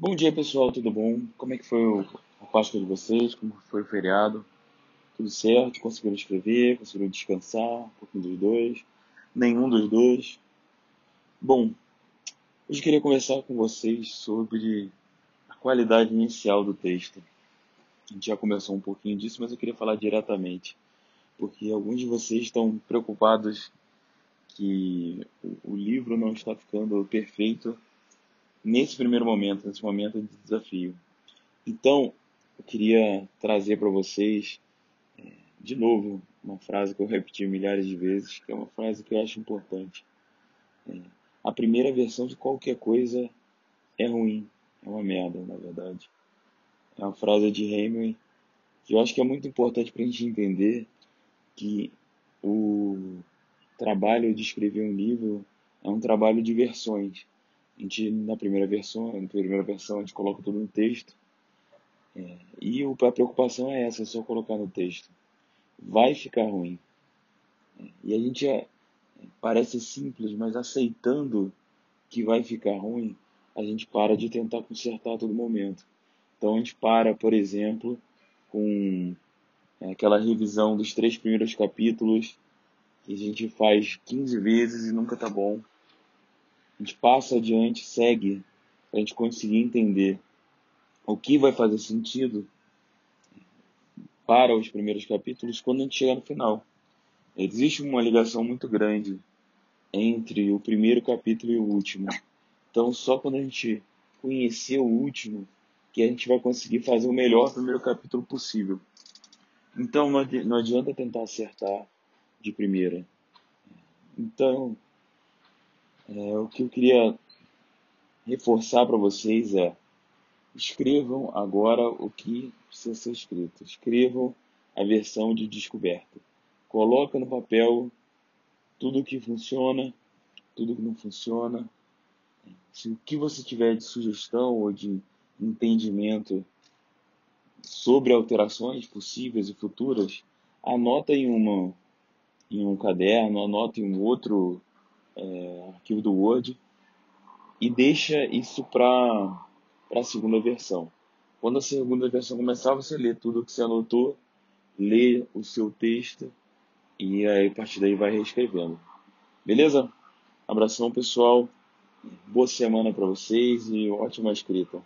Bom dia pessoal, tudo bom? Como é que foi o, a Páscoa de vocês? Como foi o feriado? Tudo certo? Conseguiram escrever? Conseguiram descansar? Um pouquinho dos dois? Nenhum dos dois? Bom, hoje queria conversar com vocês sobre a qualidade inicial do texto. A gente já começou um pouquinho disso, mas eu queria falar diretamente, porque alguns de vocês estão preocupados que o livro não está ficando perfeito nesse primeiro momento, nesse momento de desafio. Então, eu queria trazer para vocês, é, de novo, uma frase que eu repeti milhares de vezes, que é uma frase que eu acho importante. É, a primeira versão de qualquer coisa é ruim, é uma merda, na verdade. É uma frase de Hemingway que eu acho que é muito importante para a gente entender que o trabalho de escrever um livro é um trabalho de versões a gente, na primeira versão, na primeira versão a gente coloca tudo no texto. É, e a preocupação é essa, é só colocar no texto. Vai ficar ruim. É, e a gente é, parece simples, mas aceitando que vai ficar ruim, a gente para de tentar consertar a todo momento. Então a gente para, por exemplo, com é, aquela revisão dos três primeiros capítulos que a gente faz 15 vezes e nunca tá bom a gente passa adiante, segue, para a gente conseguir entender o que vai fazer sentido para os primeiros capítulos quando a gente chegar no final. Existe uma ligação muito grande entre o primeiro capítulo e o último. Então, só quando a gente conhecer o último que a gente vai conseguir fazer o melhor primeiro capítulo possível. Então, não adianta tentar acertar de primeira. Então, é, o que eu queria reforçar para vocês é escrevam agora o que precisa ser escrito. Escrevam a versão de descoberta. Coloca no papel tudo o que funciona, tudo que não funciona. Se o que você tiver de sugestão ou de entendimento sobre alterações possíveis e futuras, anota em uma em um caderno, anota em um outro é, arquivo do Word e deixa isso para a segunda versão. Quando a segunda versão começar, você lê tudo que você anotou, lê o seu texto e aí a partir daí vai reescrevendo. Beleza? Abração pessoal, boa semana para vocês e ótima escrita.